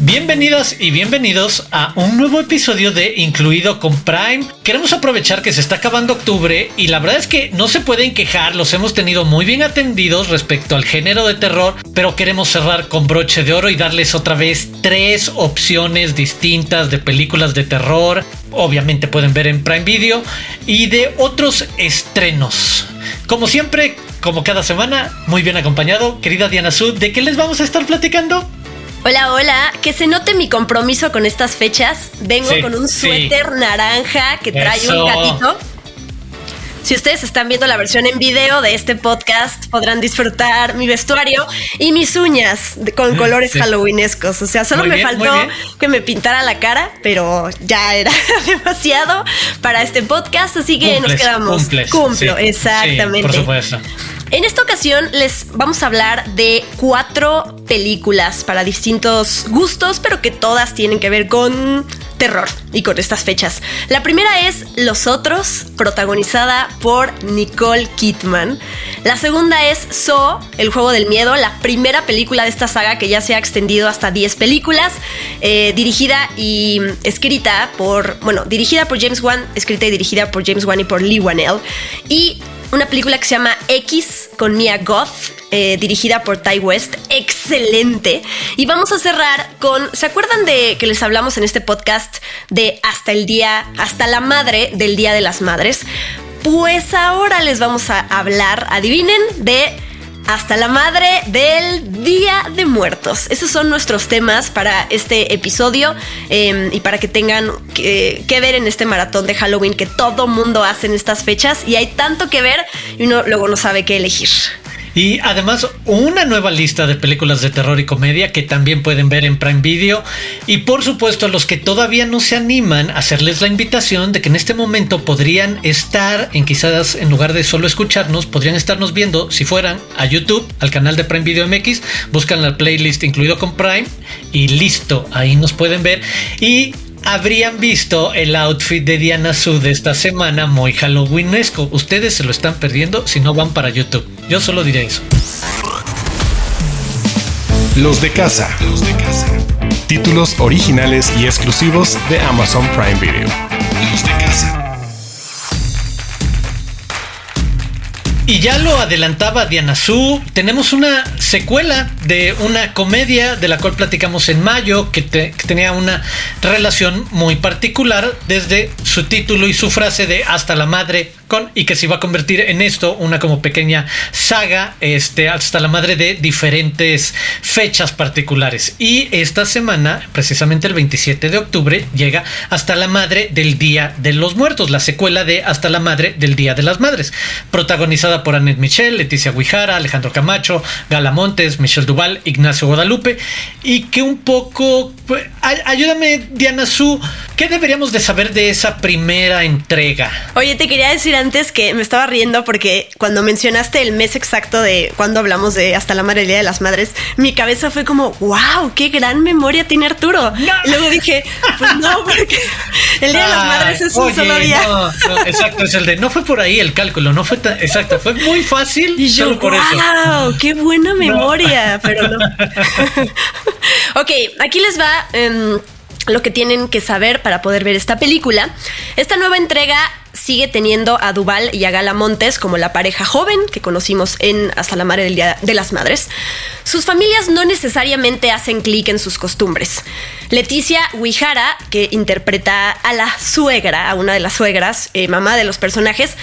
Bienvenidas y bienvenidos a un nuevo episodio de Incluido con Prime. Queremos aprovechar que se está acabando octubre y la verdad es que no se pueden quejar, los hemos tenido muy bien atendidos respecto al género de terror, pero queremos cerrar con broche de oro y darles otra vez tres opciones distintas de películas de terror. Obviamente pueden ver en Prime Video y de otros estrenos. Como siempre, como cada semana, muy bien acompañado, querida Diana Sud, ¿de qué les vamos a estar platicando? Hola, hola. Que se note mi compromiso con estas fechas. Vengo con un suéter naranja que trae un gatito. Si ustedes están viendo la versión en video de este podcast, podrán disfrutar mi vestuario y mis uñas con colores halloweenescos. O sea, solo me faltó que me pintara la cara, pero ya era demasiado para este podcast, así que nos quedamos. Cumplo, exactamente. por supuesto. En esta ocasión les vamos a hablar de cuatro películas para distintos gustos, pero que todas tienen que ver con terror y con estas fechas. La primera es Los Otros, protagonizada por Nicole Kidman. La segunda es So, el juego del miedo, la primera película de esta saga que ya se ha extendido hasta 10 películas, eh, dirigida y escrita por, bueno, dirigida por James Wan, escrita y dirigida por James Wan y por Lee Wanell. Y una película que se llama X con Mia Goth, eh, dirigida por Ty West. Excelente. Y vamos a cerrar con. ¿Se acuerdan de que les hablamos en este podcast de hasta el día, hasta la madre del Día de las Madres? Pues ahora les vamos a hablar, adivinen, de hasta la madre del Día de Muertos. Esos son nuestros temas para este episodio em, y para que tengan que, que, ver en este maratón de Halloween que todo mundo hace en estas fechas y hay tanto que ver y uno luego no sabe qué elegir. Y además una nueva lista de películas de terror y comedia que también pueden ver en Prime Video. Y por supuesto a los que todavía no se animan, hacerles la invitación de que en este momento podrían estar, en quizás en lugar de solo escucharnos, podrían estarnos viendo si fueran a YouTube, al canal de Prime Video MX, buscan la playlist incluido con Prime y listo, ahí nos pueden ver. Y habrían visto el outfit de Diana Sud esta semana muy halloweenesco. Ustedes se lo están perdiendo si no van para YouTube. Yo solo diré eso. Los de casa. Los de casa. Títulos originales y exclusivos de Amazon Prime Video. Los de casa. Y ya lo adelantaba Diana Su, tenemos una secuela de una comedia de la cual platicamos en mayo que, tenía una relación muy particular desde su título y su frase de hasta la madre y que se iba a convertir en esto una como pequeña saga este hasta la madre de diferentes fechas particulares y esta semana precisamente el 27 de octubre llega hasta la madre del Día de los Muertos la secuela de hasta la madre del Día de las Madres protagonizada por Annette Michel, Leticia Guijara, Alejandro Camacho, Gala Montes, Michelle Duval, Ignacio Guadalupe, y que un poco, pues, ayúdame Diana Su, ¿qué deberíamos de saber de esa primera entrega? Oye, te quería decir antes que me estaba riendo porque cuando mencionaste el mes exacto de cuando hablamos de Hasta la Madre Día de las Madres, mi cabeza fue como, wow, qué gran memoria tiene Arturo. Y luego dije, pues no, porque el Día de las Madres es un solo día. exacto, es el de, no fue por ahí el cálculo, no fue tan, exacto, fue muy fácil. Y yo, por wow, qué buena memoria, pero no. ok, aquí les va em, lo que tienen que saber para poder ver esta película. Esta nueva entrega sigue teniendo a Duval y a Gala Montes como la pareja joven que conocimos en Hasta la Madre del Día de las Madres. Sus familias no necesariamente hacen clic en sus costumbres. Leticia Huijara, que interpreta a la suegra, a una de las suegras, eh, mamá de los personajes,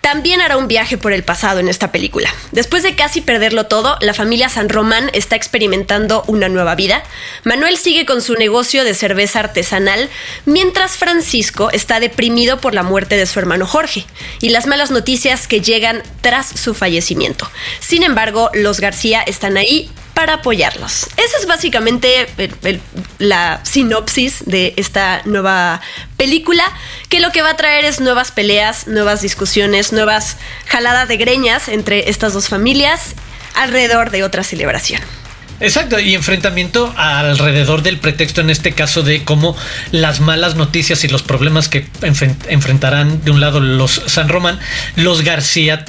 también hará un viaje por el pasado en esta película. Después de casi perderlo todo, la familia San Román está experimentando una nueva vida. Manuel sigue con su negocio de cerveza artesanal, mientras Francisco está deprimido por la muerte de su hermano Jorge y las malas noticias que llegan tras su fallecimiento. Sin embargo, los García están ahí para apoyarlos. Esa es básicamente la sinopsis de esta nueva película, que lo que va a traer es nuevas peleas, nuevas discusiones, nuevas jaladas de greñas entre estas dos familias alrededor de otra celebración. Exacto, y enfrentamiento alrededor del pretexto en este caso de cómo las malas noticias y los problemas que enfrentarán de un lado los San Román, los García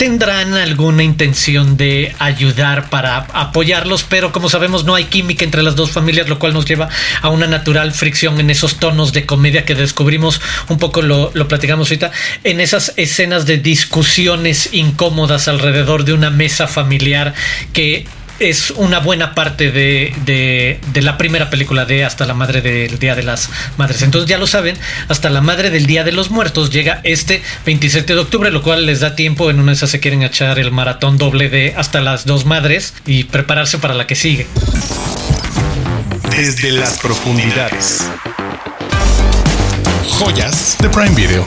tendrán alguna intención de ayudar para apoyarlos, pero como sabemos no hay química entre las dos familias, lo cual nos lleva a una natural fricción en esos tonos de comedia que descubrimos, un poco lo, platicamos ahorita, en esas escenas de discusiones incómodas alrededor de una mesa familiar que es una buena parte de, de, la primera película de Hasta la Madre del Día de las Madres. Entonces ya lo saben, Hasta la Madre del Día de los Muertos llega este 27 de octubre, lo cual les da tiempo, en una de esas se quieren echar el maratón doble de Hasta las dos Madres y prepararse para la que sigue. Desde las profundidades. Joyas de Prime Video.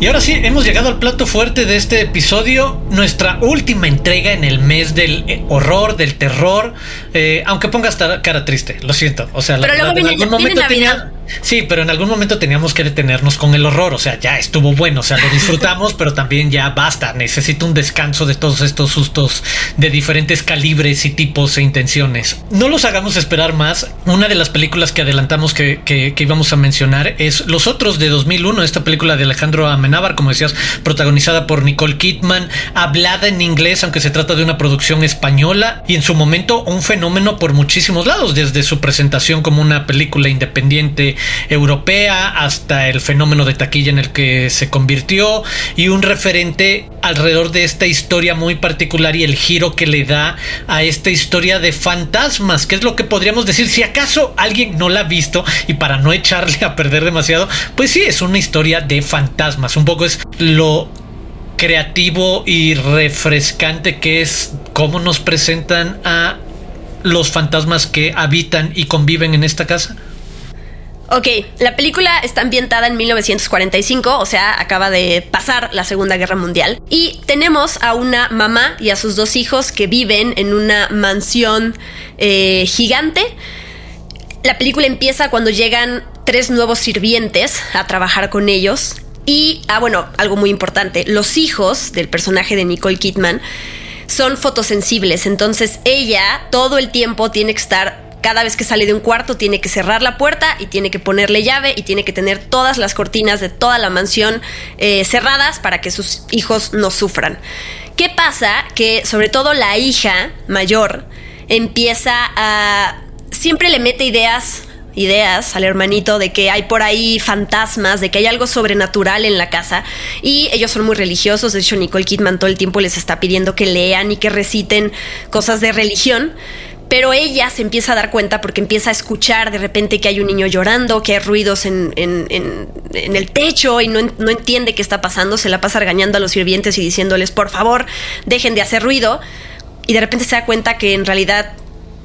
Y ahora sí, hemos llegado al plato fuerte de este episodio, nuestra última entrega en el mes del eh, horror, del terror, eh, aunque ponga hasta cara triste, lo siento. O sea, Pero luego en algún momento tenía, Sí, pero en algún momento teníamos que detenernos con el horror, o sea, ya estuvo bueno, o sea, lo disfrutamos, pero también ya basta, necesito un descanso de todos estos sustos de diferentes calibres y tipos e intenciones. No los hagamos esperar más, una de las películas que adelantamos que, que, íbamos a mencionar es Los Otros de 2001, esta película de Alejandro Amenábar, como decías, protagonizada por Nicole Kidman, hablada en inglés, aunque se trata de una producción española, y en su momento un fenómeno por muchísimos lados, desde su presentación como una película independiente, europea hasta el fenómeno de taquilla en el que se convirtió y un referente alrededor de esta historia muy particular y el giro que le da a esta historia de fantasmas, que es lo que podríamos decir si acaso alguien no la ha visto y para no echarle a perder demasiado, pues sí, es una historia de fantasmas, un poco es lo creativo y refrescante que es cómo nos presentan a los fantasmas que habitan y conviven en esta casa. Ok, la película está ambientada en 1945, o sea, acaba de pasar la Segunda Guerra Mundial. Y tenemos a una mamá y a sus dos hijos que viven en una mansión eh, gigante. La película empieza cuando llegan tres nuevos sirvientes a trabajar con ellos. Y, ah, bueno, algo muy importante, los hijos del personaje de Nicole Kidman son fotosensibles, entonces ella todo el tiempo tiene que estar cada vez que sale de un cuarto tiene que cerrar la puerta y tiene que ponerle llave y tiene que tener todas las cortinas de toda la mansión eh, cerradas para que sus hijos no sufran. ¿Qué pasa? Que sobre todo la hija mayor empieza a... siempre le mete ideas ideas al hermanito de que hay por ahí fantasmas, de que hay algo sobrenatural en la casa y ellos son muy religiosos, de hecho Nicole Kidman todo el tiempo les está pidiendo que lean y que reciten cosas de religión, pero ella se empieza a dar cuenta porque empieza a escuchar de repente que hay un niño llorando, que hay ruidos en, el techo y no, no, entiende qué está pasando, se la pasa regañando a los sirvientes y diciéndoles, por favor, dejen de hacer ruido. Y de repente se da cuenta que en realidad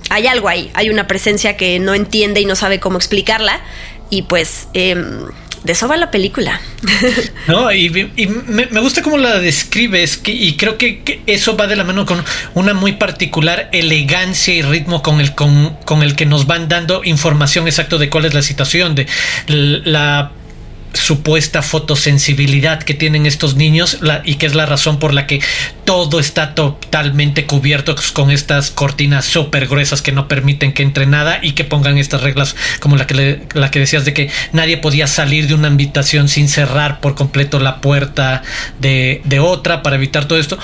hay algo ahí, hay una presencia que no entiende y no sabe cómo explicarla. Y pues... Em, de eso va la película. No, y, me, gusta cómo la describes y creo que, eso va de la mano con una muy particular elegancia y ritmo con el, con, con el que nos van dando información exacta de cuál es la situación, de la supuesta fotosensibilidad que tienen estos niños y que es la razón por la que todo está totalmente cubierto con estas cortinas súper gruesas que no permiten que entre nada y que pongan estas reglas como la que, la que decías de que nadie podía salir de una habitación sin cerrar por completo la puerta de otra para evitar todo esto.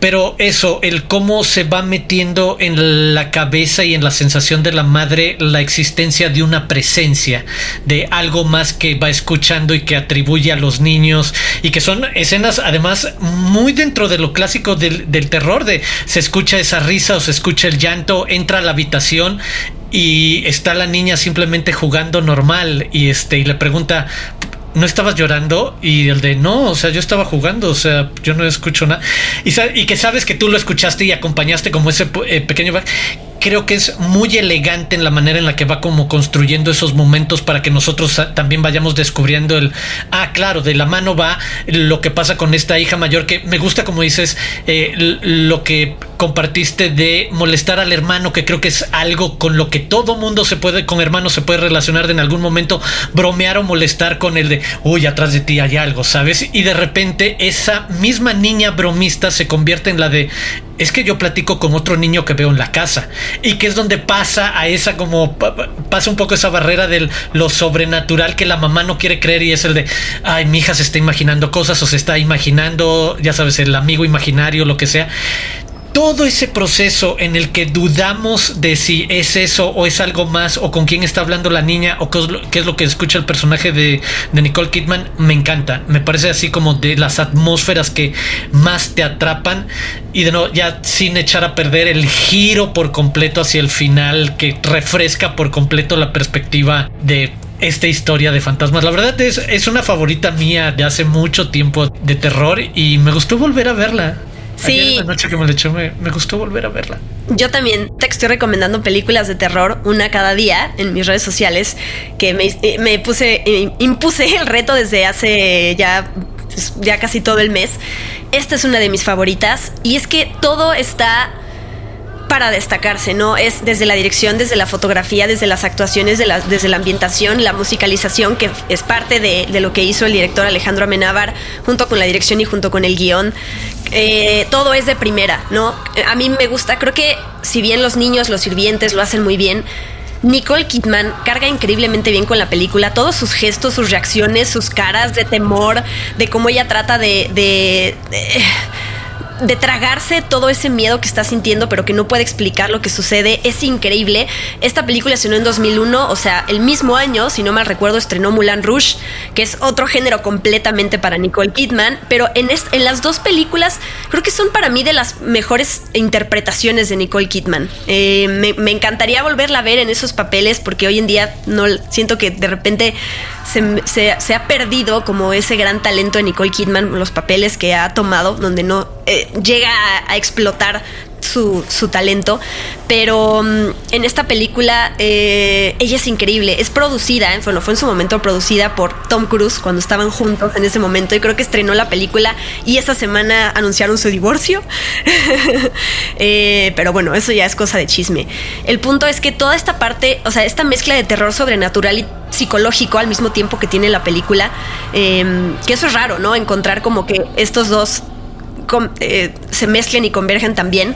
Pero eso, el cómo se va metiendo en la cabeza y en la sensación de la madre la existencia de una presencia, de algo más que va escuchando y que atribuye a los niños, y que son escenas además muy dentro de lo clásico del, terror, de se escucha esa risa o se escucha el llanto, entra a la habitación y está la niña simplemente jugando normal y este y le pregunta no estabas llorando y el de no, o sea, yo estaba jugando, o sea, yo no escucho nada. Y, que sabes que tú lo escuchaste y acompañaste como ese eh, pequeño creo que es muy elegante en la manera en la que va como construyendo esos momentos para que nosotros también vayamos descubriendo el, ah, claro, de la mano va lo que pasa con esta hija mayor, que me gusta como dices, eh, lo que compartiste de molestar al hermano, que creo que es algo con lo que todo mundo se puede, con hermanos se puede relacionar en algún momento bromear o molestar con el de, uy, atrás de ti hay algo, ¿sabes? Y de repente esa misma niña bromista se convierte en la de, es que yo platico con otro niño que veo en la casa y que es donde pasa a esa como pasa un poco esa barrera de lo sobrenatural que la mamá no quiere creer y es el de ay mi hija se está imaginando cosas o se está imaginando ya sabes el amigo imaginario lo que sea todo ese proceso en el que dudamos de si es eso o es algo más o con quién está hablando la niña o qué es lo, que escucha el personaje de, Nicole Kidman, me encanta. Me parece así como de las atmósferas que más te atrapan y de no, ya sin echar a perder el giro por completo hacia el final que refresca por completo la perspectiva de esta historia de fantasmas. La verdad es, es una favorita mía de hace mucho tiempo de terror y me gustó volver a verla. Sí. la noche que me echó me, gustó volver a verla. Yo también te estoy recomendando películas de terror una cada día en mis redes sociales que me, eh, puse, eh, impuse el reto desde hace ya, pues, ya casi todo el mes. Esta es una de mis favoritas y es que todo está para destacarse, ¿no? Es desde la dirección, desde la fotografía, desde las actuaciones, desde la ambientación, la musicalización, que es parte de, lo que hizo el director Alejandro Amenábar, junto con la dirección y junto con el guion. Eh, todo es de primera, ¿no? A mí me gusta, creo que si bien los niños, los sirvientes lo hacen muy bien, Nicole Kidman carga increíblemente bien con la película, todos sus gestos, sus reacciones, sus caras de temor, de cómo ella trata de, de de tragarse todo ese miedo que está sintiendo, pero que no puede explicar lo que sucede, es increíble. Esta película estrenó en 2001, o sea, el mismo año, si no mal recuerdo, estrenó Mulan Rouge, que es otro género completamente para Nicole Kidman, pero en, las dos películas creo que son para mí de las mejores interpretaciones de Nicole Kidman. Eh, me, encantaría volverla a ver en esos papeles porque hoy en día no siento que de repente se, se ha perdido como ese gran talento de Nicole Kidman, los papeles que ha tomado, donde no eh, llega a, explotar su, talento. Pero mm, en esta película eh, ella es increíble. Es producida, ¿eh? bueno, fue en su momento producida por Tom Cruise cuando estaban juntos en ese momento. Y creo que estrenó la película y esa semana anunciaron su divorcio. pero bueno, eso ya es cosa de chisme. El punto es que toda esta parte, o sea, esta mezcla de terror sobrenatural y psicológico al mismo tiempo que tiene la película, que eso es raro, ¿no? Encontrar como que estos dos eh, se mezclen y convergen también.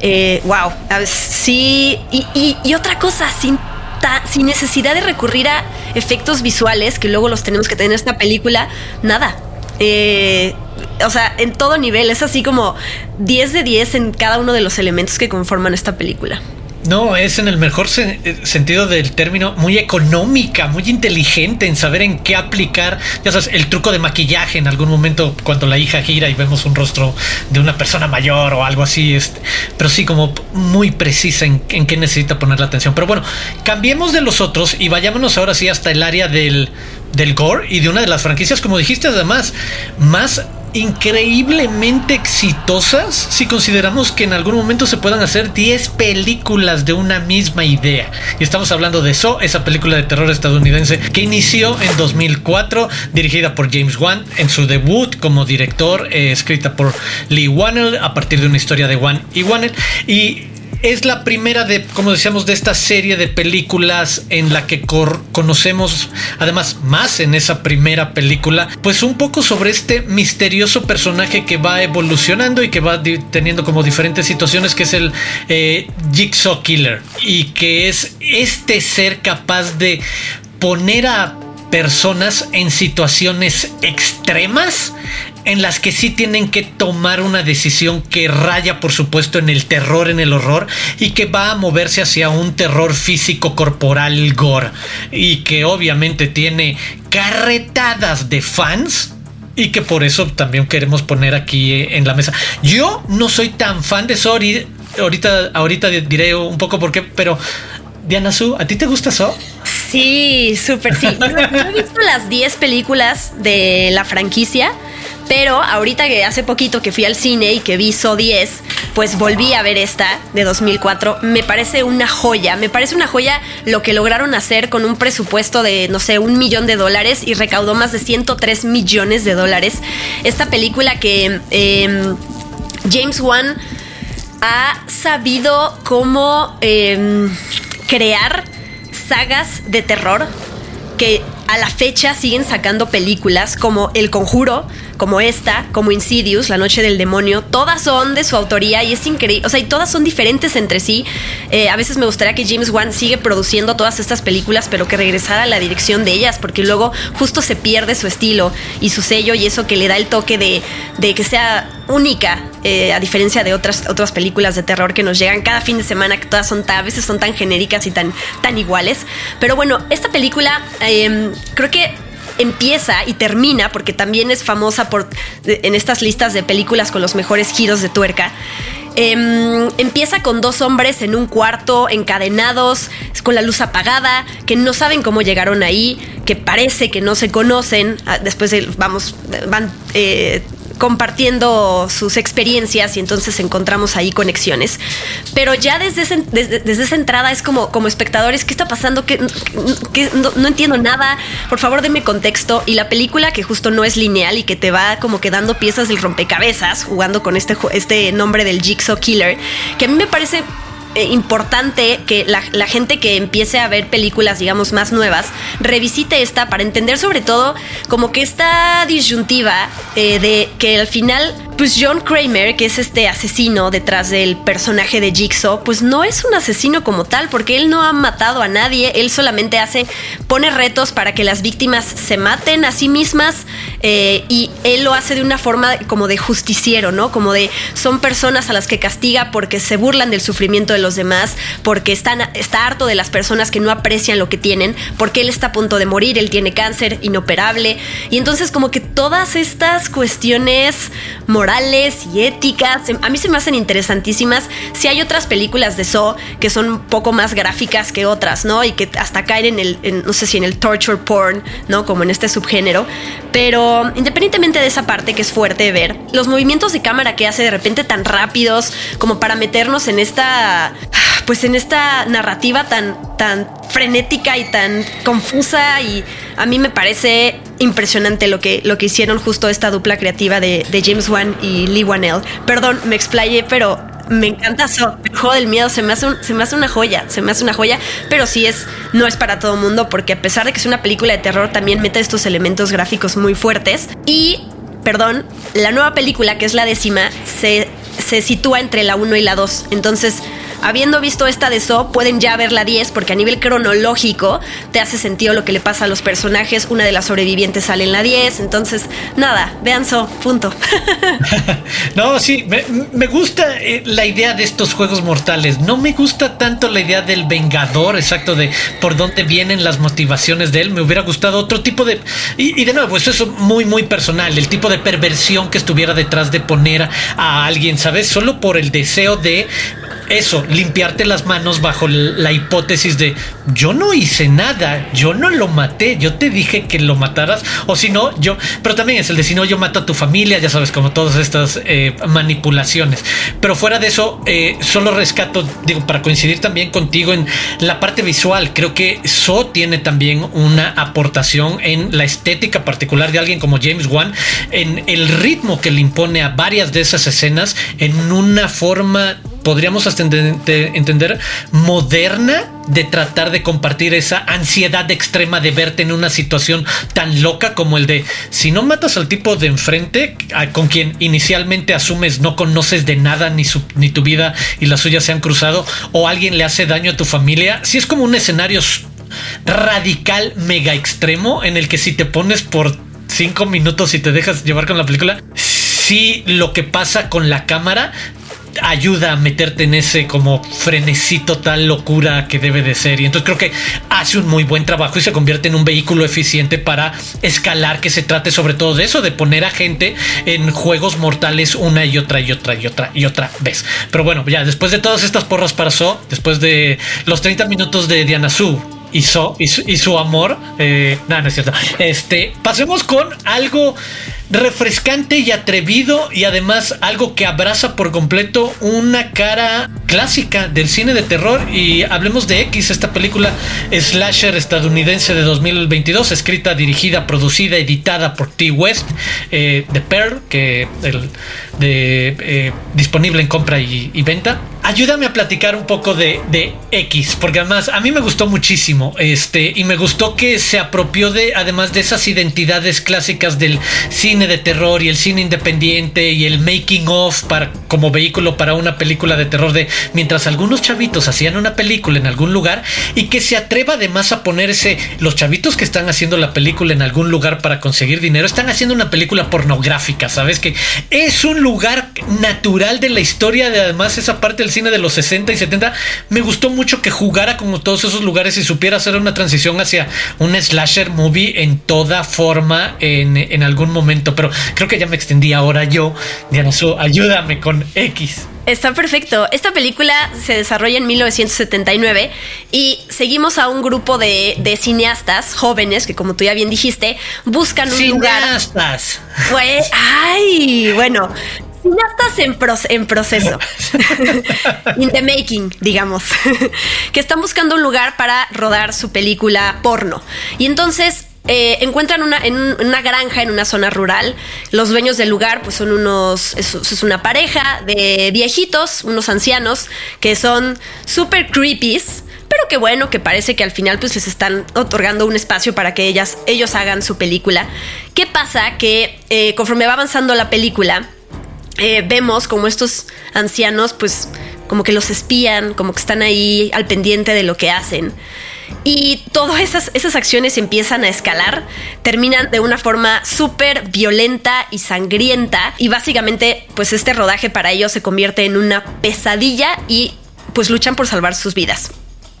Eh, wow, sí. Y, otra cosa, sin, sin necesidad de recurrir a efectos visuales, que luego los tenemos que tener en esta película, nada. Eh, o sea, en todo nivel, es así como 10 de 10 en cada uno de los elementos que conforman esta película. No, es en el mejor eh, sentido del término, muy económica, muy inteligente en saber en qué aplicar, ya sabes, el truco de maquillaje en algún momento cuando la hija gira y vemos un rostro de una persona mayor o algo así, este, pero sí como muy precisa en, en qué necesita poner la atención. Pero bueno, cambiemos de los otros y vayámonos ahora sí hasta el área del, del gore y de una de las franquicias, como dijiste además, más increíblemente exitosas si consideramos que en algún momento se puedan hacer 10 películas de una misma idea. Y estamos hablando de So, esa película de terror estadounidense que inició en 2004, dirigida por James Wan en su debut como director, eh, escrita por Lee Wannell a partir de una historia de Wan y Wannell. Y es la primera de, como decíamos, de esta serie de películas en la que conocemos, además, más en esa primera película, pues un poco sobre este misterioso personaje que va evolucionando y que va teniendo como diferentes situaciones, que es el eh, Jigsaw Killer, y que es este ser capaz de poner a personas en situaciones extremas en las que sí tienen que tomar una decisión que raya, por supuesto, en el terror, en el horror, y que va a moverse hacia un terror físico corporal gore, y que obviamente tiene carretadas de fans. Y que por eso también queremos poner aquí en la mesa. Yo no soy tan fan de Sori. Ahorita, ahorita diré un poco por qué, pero Diana Su, ¿a ti te gusta So? Sí, súper sí. Yo, he visto las 10 películas de la franquicia pero ahorita que hace poquito que fui al cine y que vi So 10, pues volví a ver esta de 2004. Me parece una joya. Me parece una joya lo que lograron hacer con un presupuesto de, no sé, un millón de dólares y recaudó más de 103 millones de dólares. Esta película que em, James Wan ha sabido cómo em, crear sagas de terror que a la fecha siguen sacando películas como El Conjuro, como esta, como Insidious, La Noche del Demonio, todas son de su autoría y es increíble, o sea, y todas son diferentes entre sí. Eh, a veces me gustaría que James Wan sigue produciendo todas estas películas, pero que regresara la dirección de ellas, porque luego justo se pierde su estilo y su sello y eso que le da el toque de, que sea única, eh, a diferencia de otras, otras películas de terror que nos llegan cada fin de semana, que todas son a veces son tan genéricas y tan, tan iguales. Pero bueno, esta película em, creo que empieza y termina, porque también es famosa por, en estas listas de películas con los mejores giros de tuerca. Em, empieza con dos hombres en un cuarto, encadenados, con la luz apagada, que no saben cómo llegaron ahí, que parece que no se conocen. Ah, después, vamos, van eh, compartiendo sus experiencias y entonces encontramos ahí conexiones. Pero ya desde, desde, esa entrada es como, como espectadores, ¿qué está pasando? que no, entiendo nada. Por favor, denme contexto. Y la película, que justo no es lineal y que te va como quedando piezas del rompecabezas, jugando con este, este nombre del Jigsaw Killer, que a mí me parece importante que la, la, gente que empiece a ver películas, digamos, más nuevas, revisite esta para entender sobre todo como que esta disyuntiva eh, de que al final pues John Kramer, que es este asesino detrás del personaje de Jigsaw, pues no es un asesino como tal, porque él no ha matado a nadie, él solamente hace, pone retos para que las víctimas se maten a sí mismas eh, y él lo hace de una forma como de justiciero, ¿no? Como de son personas a las que castiga porque se burlan del sufrimiento de los demás, porque están, está harto de las personas que no aprecian lo que tienen, porque él está a punto de morir, él tiene cáncer inoperable y entonces como que todas estas cuestiones morales y éticas. A mí se me hacen interesantísimas. Si hay otras películas de Saw que son un poco más gráficas que otras, ¿no? Y que hasta caen en el, no sé si en el torture porn, ¿no? Como en este subgénero. Pero independientemente de esa parte que es fuerte de ver, los movimientos de cámara que hace de repente tan rápidos como para meternos en esta pues en esta narrativa tan, tan frenética y tan confusa y a mí me parece impresionante lo que, lo que hicieron justo esta dupla creativa de, James Wan y Lee Wanell. Perdón, me explayé, pero me encanta eso. El juego del miedo se me, hace se me hace una joya, se me hace una joya, pero sí es, no es para todo mundo porque a pesar de que es una película de terror, también mete estos elementos gráficos muy fuertes y perdón, la nueva película, que es la décima, se, se sitúa entre la 1 y la 2. Entonces, habiendo visto esta de So, pueden ya ver la 10 porque a nivel cronológico te hace sentido lo que le pasa a los personajes. Una de las sobrevivientes sale en la 10. Entonces, nada, vean So, punto. no, sí, me, gusta eh, la idea de estos juegos mortales. No me gusta tanto la idea del vengador, exacto, de por dónde vienen las motivaciones de él. Me hubiera gustado otro tipo de... Y, de nuevo, eso es muy, muy personal. El tipo de perversión que estuviera detrás de poner a alguien, ¿sabes? Solo por el deseo de eso, limpiarte las manos bajo la hipótesis de yo no hice nada, yo no lo maté, yo te dije que lo mataras, o si no, yo, pero también es el de si no, yo mato a tu familia, ya sabes, como todas estas eh, manipulaciones. Pero fuera de eso, eh, solo rescato, digo, para coincidir también contigo en la parte visual, creo que So tiene también una aportación en la estética particular de alguien como James Wan, en el ritmo que le impone a varias de esas escenas en una forma podríamos hasta entender moderna de tratar de compartir esa ansiedad extrema de verte en una situación tan loca como el de si no matas al tipo de enfrente con quien inicialmente asumes no conoces de nada ni, su, ni tu vida y la suya se han cruzado o alguien le hace daño a tu familia, si es como un escenario radical mega extremo en el que si te pones por cinco minutos y te dejas llevar con la película, si lo que pasa con la cámara ayuda a meterte en ese como frenesí total locura que debe de ser. Y entonces creo que hace un muy buen trabajo y se convierte en un vehículo eficiente para escalar, que se trate sobre todo de eso, de poner a gente en juegos mortales una y otra y otra y otra y otra vez. Pero bueno, ya después de todas estas porras para So, después de los 30 minutos de Diana Su y, so, y, su, amor, eh, nada, no es cierto. Este, pasemos con algo refrescante y atrevido y además algo que abraza por completo una cara clásica del cine de terror y hablemos de X, esta película slasher estadounidense de 2022, escrita, dirigida, producida, editada por T. West, eh, The Pearl, que el, de, eh, disponible en compra y, venta. Ayúdame a platicar un poco de, de, X, porque además a mí me gustó muchísimo, este, y me gustó que se apropió de, además de esas identidades clásicas del cine de terror y el cine independiente y el making of para, como vehículo para una película de terror de mientras algunos chavitos hacían una película en algún lugar y que se atreva además a ponerse los chavitos que están haciendo la película en algún lugar para conseguir dinero, están haciendo una película pornográfica, ¿sabes? Que es un lugar natural de la historia de además esa parte del cine de los 60 y 70. Me gustó mucho que jugara como todos esos lugares y supiera hacer una transición hacia un slasher movie en toda forma en, en algún momento, pero creo que ya me extendí ahora yo. Diana Su, ayúdame con X. Está perfecto. Esta película se desarrolla en 1979 y seguimos a un grupo de, cineastas jóvenes que, como tú ya bien dijiste, buscan un cineastas. lugar. Pues, ay, bueno, cineastas en, en proceso. In the making, digamos. que están buscando un lugar para rodar su película porno. Y entonces eh, encuentran una, en una granja en una zona rural. Los dueños del lugar, pues son unos, es, una pareja de viejitos, unos ancianos, que son súper creepies, pero que bueno, que parece que al final pues les están otorgando un espacio para que ellas, ellos hagan su película. ¿Qué pasa? Que eh, conforme va avanzando la película, eh, vemos como estos ancianos pues como que los espían, como que están ahí al pendiente de lo que hacen. Y todas esas, esas acciones empiezan a escalar, terminan de una forma súper violenta y sangrienta y básicamente pues este rodaje para ellos se convierte en una pesadilla y pues luchan por salvar sus vidas.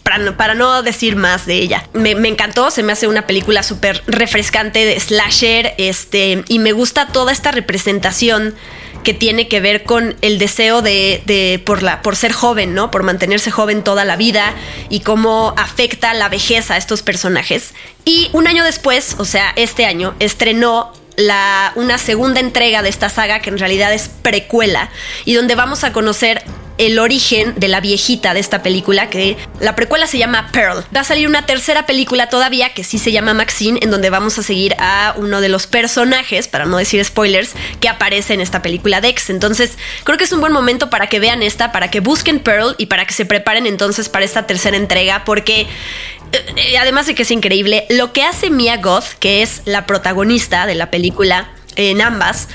Para no, para no, decir más de ella. Me, encantó, se me hace una película súper refrescante de slasher, este, y me gusta toda esta representación que tiene que ver con el deseo de, por, la, por ser joven, ¿no? Por mantenerse joven toda la vida y cómo afecta la vejez a estos personajes. Y un año después, o sea, este año, estrenó la, una segunda entrega de esta saga que en realidad es precuela y donde vamos a conocer el origen de la viejita de esta película, que la precuela se llama Pearl. Va a salir una tercera película todavía que sí se llama Maxine, en donde vamos a seguir a uno de los personajes, para no decir spoilers, que aparece en esta película Dex. Entonces, creo que es un buen momento para que vean esta, para que busquen Pearl y para que se preparen entonces para esta tercera entrega, porque eh, además de que es increíble, lo que hace Mia Goth, que es la protagonista de la película, en ambas.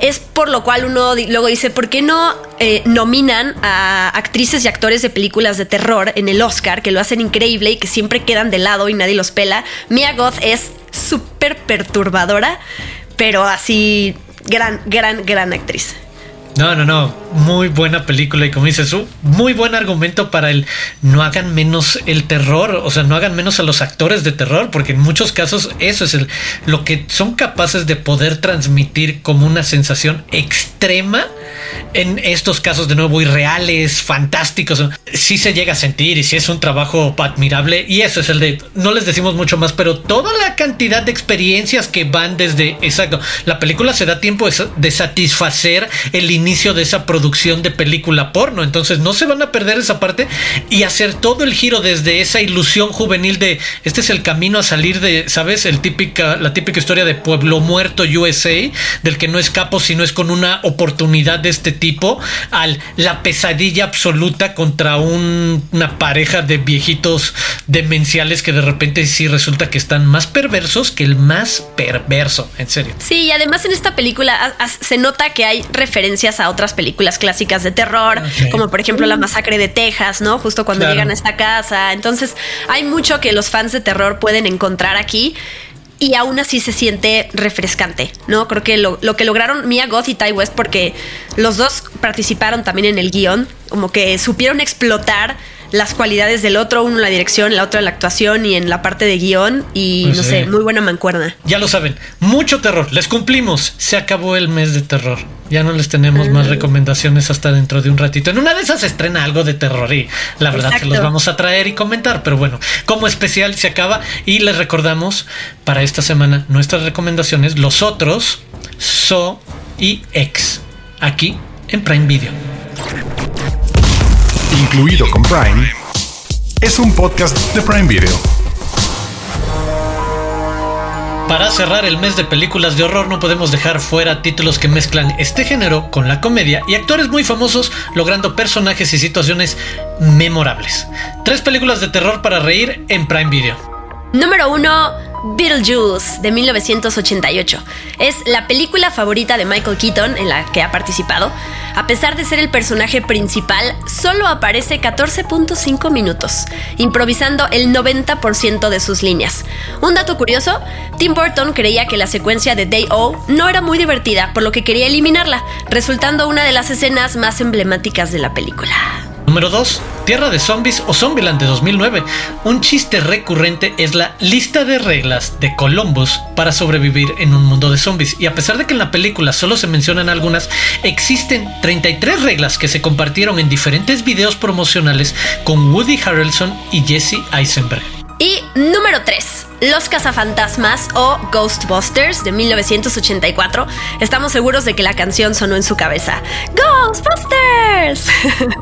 Es por lo cual uno luego dice, ¿por qué no eh, nominan a actrices y actores de películas de terror en el Oscar, que lo hacen increíble y que siempre quedan de lado y nadie los pela? Mia Goth es súper perturbadora, pero así gran, gran, gran actriz. No, no, no. Muy buena película y como dices, muy buen argumento para el no hagan menos el terror, o sea, no hagan menos a los actores de terror, porque en muchos casos eso es lo que son capaces de poder transmitir como una sensación extrema en estos casos de nuevo irreales, fantásticos. Sí se llega a sentir y sí es un trabajo admirable y eso es el de, no les decimos mucho más, pero toda la cantidad de experiencias que van desde, exacto, la película se da tiempo de satisfacer el inicio de esa producción de película porno. Entonces no se van a perder esa parte y hacer todo el giro desde esa ilusión juvenil de este es el camino a salir de, ¿sabes? El típica, la típica historia de Pueblo Muerto USA, del que no escapo si no es con una oportunidad de este tipo, al la pesadilla absoluta contra una pareja de viejitos demenciales que de repente sí resulta que están más perversos que el más perverso, en serio. Sí, y además en esta película se nota que hay referencias a otras películas clásicas de terror, como por ejemplo La Masacre de Texas, ¿no? Justo cuando llegan a esta casa. Entonces, hay mucho que los fans de terror pueden encontrar aquí y aún así se siente refrescante, ¿no? Creo que lo, lo, que lograron Mia Goth y Ty West, porque los dos participaron también en el guion, como que supieron explotar las cualidades del otro, uno en la dirección, la otra en la actuación y en la parte de guion y pues no sé, muy buena mancuerna. Ya lo saben, mucho terror, les cumplimos, se acabó el mes de terror. Ya no les tenemos más ah. recomendaciones hasta dentro de un ratito. En una de esas se estrena algo de terror y la verdad que los vamos a traer y comentar. Pero bueno, como especial se acaba y les recordamos para esta semana nuestras recomendaciones. Los otros So y X, aquí en Prime Video. Incluido con Prime, es un podcast de Prime Video. Para cerrar el mes de películas de horror no podemos dejar fuera títulos que mezclan este género con la comedia y actores muy famosos logrando personajes y situaciones memorables. Tres películas de terror para reír en Prime Video. Número 1. Beetlejuice de 1988. Es la película favorita de Michael Keaton en la que ha participado. A pesar de ser el personaje principal, solo aparece 14.5 minutos, improvisando el 90% de sus líneas. Un dato curioso, Tim Burton creía que la secuencia de Day O no era muy divertida, por lo que quería eliminarla, resultando una de las escenas más emblemáticas de la película. Número 2. Tierra de Zombies o Zombieland de 2009. Un chiste recurrente es la lista de reglas de Columbus para sobrevivir en un mundo de zombies. Y a pesar de que en la película solo se mencionan algunas, existen 33 reglas que se compartieron en diferentes videos promocionales con Woody Harrelson y Jesse Eisenberg. Y número 3. Los cazafantasmas o Ghostbusters de 1984. Estamos seguros de que la canción sonó en su cabeza. ¡Ghostbusters!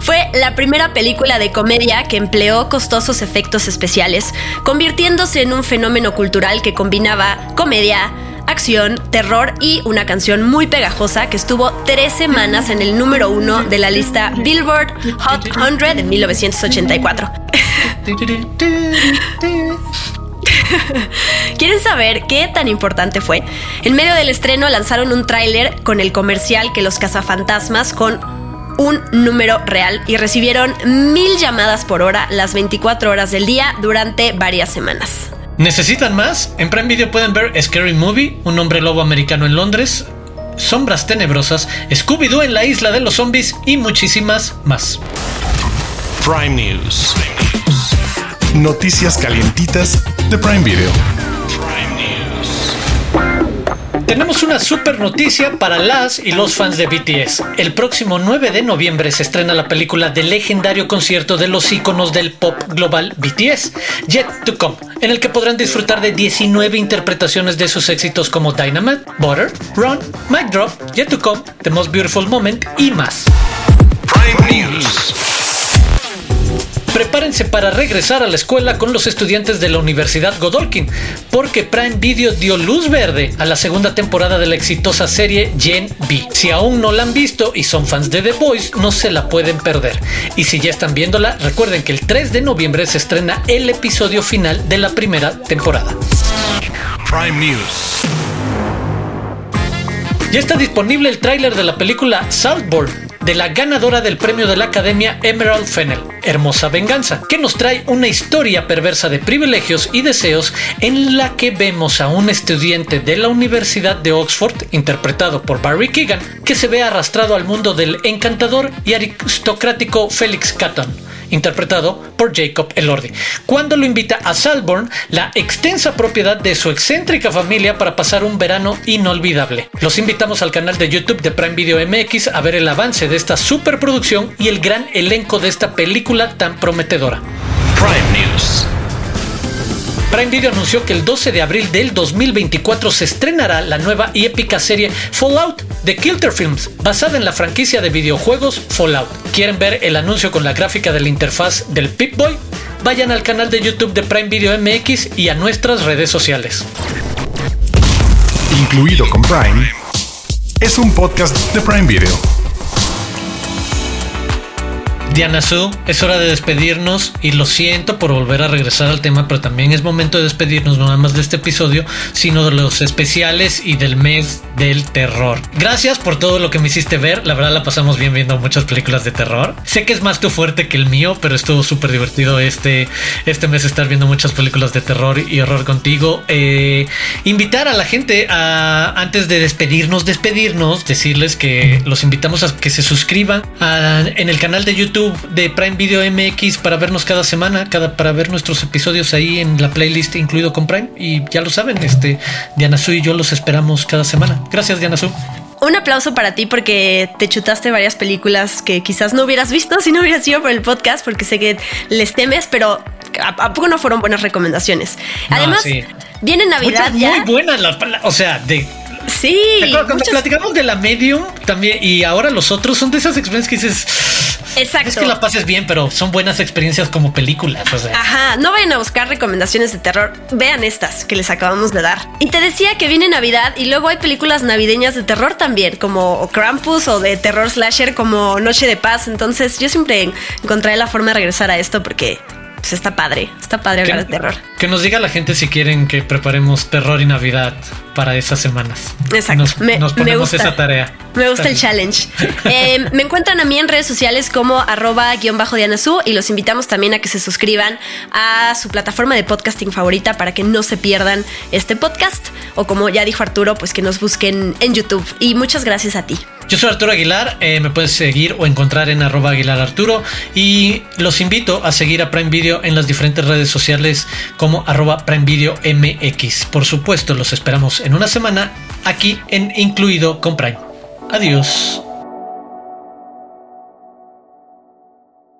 Fue la primera película de comedia que empleó costosos efectos especiales, convirtiéndose en un fenómeno cultural que combinaba comedia, acción, terror y una canción muy pegajosa que estuvo tres semanas en el número uno de la lista Billboard Hot 100 en 1984. ¿Quieren saber qué tan importante fue? En medio del estreno lanzaron un tráiler con el comercial que los cazafantasmas con un número real y recibieron mil llamadas por hora las 24 horas del día durante varias semanas. ¿Necesitan más? En Prime Video pueden ver Scary Movie, un hombre lobo americano en Londres, Sombras Tenebrosas, Scooby-Doo en la isla de los zombies y muchísimas más. Prime News. Noticias calientitas de Prime Video. Tenemos una super noticia para las y los fans de BTS. El próximo 9 de noviembre se estrena la película del legendario concierto de los íconos del pop global BTS, Yet to Come, en el que podrán disfrutar de 19 interpretaciones de sus éxitos como Dynamite, Butter, Run, Mic Drop, Yet to Come, The Most Beautiful Moment y más. Prime News. Prepárense para regresar a la escuela con los estudiantes de la Universidad Godolkin, porque Prime Video dio luz verde a la segunda temporada de la exitosa serie Gen B. Si aún no la han visto y son fans de The Voice, no se la pueden perder. Y si ya están viéndola, recuerden que el 3 de noviembre se estrena el episodio final de la primera temporada. Prime News. Ya está disponible el tráiler de la película Saltborn, de la ganadora del premio de la Academia Emerald Fennel, Hermosa Venganza, que nos trae una historia perversa de privilegios y deseos en la que vemos a un estudiante de la Universidad de Oxford, interpretado por Barry Keegan, que se ve arrastrado al mundo del encantador y aristocrático Felix Catton interpretado por Jacob Elordi, cuando lo invita a Salborn, la extensa propiedad de su excéntrica familia para pasar un verano inolvidable. Los invitamos al canal de YouTube de Prime Video MX a ver el avance de esta superproducción y el gran elenco de esta película tan prometedora. Prime News. Prime Video anunció que el 12 de abril del 2024 se estrenará la nueva y épica serie Fallout de Kilter Films, basada en la franquicia de videojuegos Fallout. ¿Quieren ver el anuncio con la gráfica de la interfaz del Pip-Boy? Vayan al canal de YouTube de Prime Video MX y a nuestras redes sociales. Incluido con Prime, es un podcast de Prime Video. Diana Su, es hora de despedirnos y lo siento por volver a regresar al tema, pero también es momento de despedirnos no nada más de este episodio, sino de los especiales y del mes del terror. Gracias por todo lo que me hiciste ver, la verdad la pasamos bien viendo muchas películas de terror. Sé que es más tu fuerte que el mío, pero estuvo súper divertido este, este mes estar viendo muchas películas de terror y horror contigo. Eh, invitar a la gente a, antes de despedirnos, despedirnos, decirles que los invitamos a que se suscriban en el canal de YouTube de Prime Video MX para vernos cada semana, cada, para ver nuestros episodios ahí en la playlist incluido con Prime. Y ya lo saben, este, Diana Su y yo los esperamos cada semana. Gracias, Diana Su. Un aplauso para ti porque te chutaste varias películas que quizás no hubieras visto si no hubieras sido por el podcast, porque sé que les temes, pero ¿a, poco no fueron buenas recomendaciones? Además, viene Navidad ya. Muy buenas las o sea, de Sí. Cuando platicamos de la Medium también y ahora los otros son de esas experiencias que dices. Exacto. Es que la pases bien, pero son buenas experiencias como películas. Ajá, no vayan a buscar recomendaciones de terror. Vean estas que les acabamos de dar. Y te decía que viene Navidad y luego hay películas navideñas de terror también, como Krampus o de terror slasher como Noche de Paz. Entonces yo siempre encontraré la forma de regresar a esto porque pues está padre, está padre hablar de terror. Que nos diga la gente si quieren que preparemos terror y Navidad para esas semanas. Exacto. Nos, me, ponemos esa tarea. Me gusta el challenge. Eh, me encuentran a mí en redes sociales como arroba guion bajo Dianazú y los invitamos también a que se suscriban a su plataforma de podcasting favorita para que no se pierdan este podcast o como ya dijo Arturo, pues que nos busquen en YouTube. Y muchas gracias a ti. Yo soy Arturo Aguilar, eh, me puedes seguir o encontrar en arroba Aguilar Arturo y los invito a seguir a Prime Video en las diferentes redes sociales como arroba Prime Video MX. Por supuesto, los esperamos en una semana aquí en Incluido con Prime. Adiós.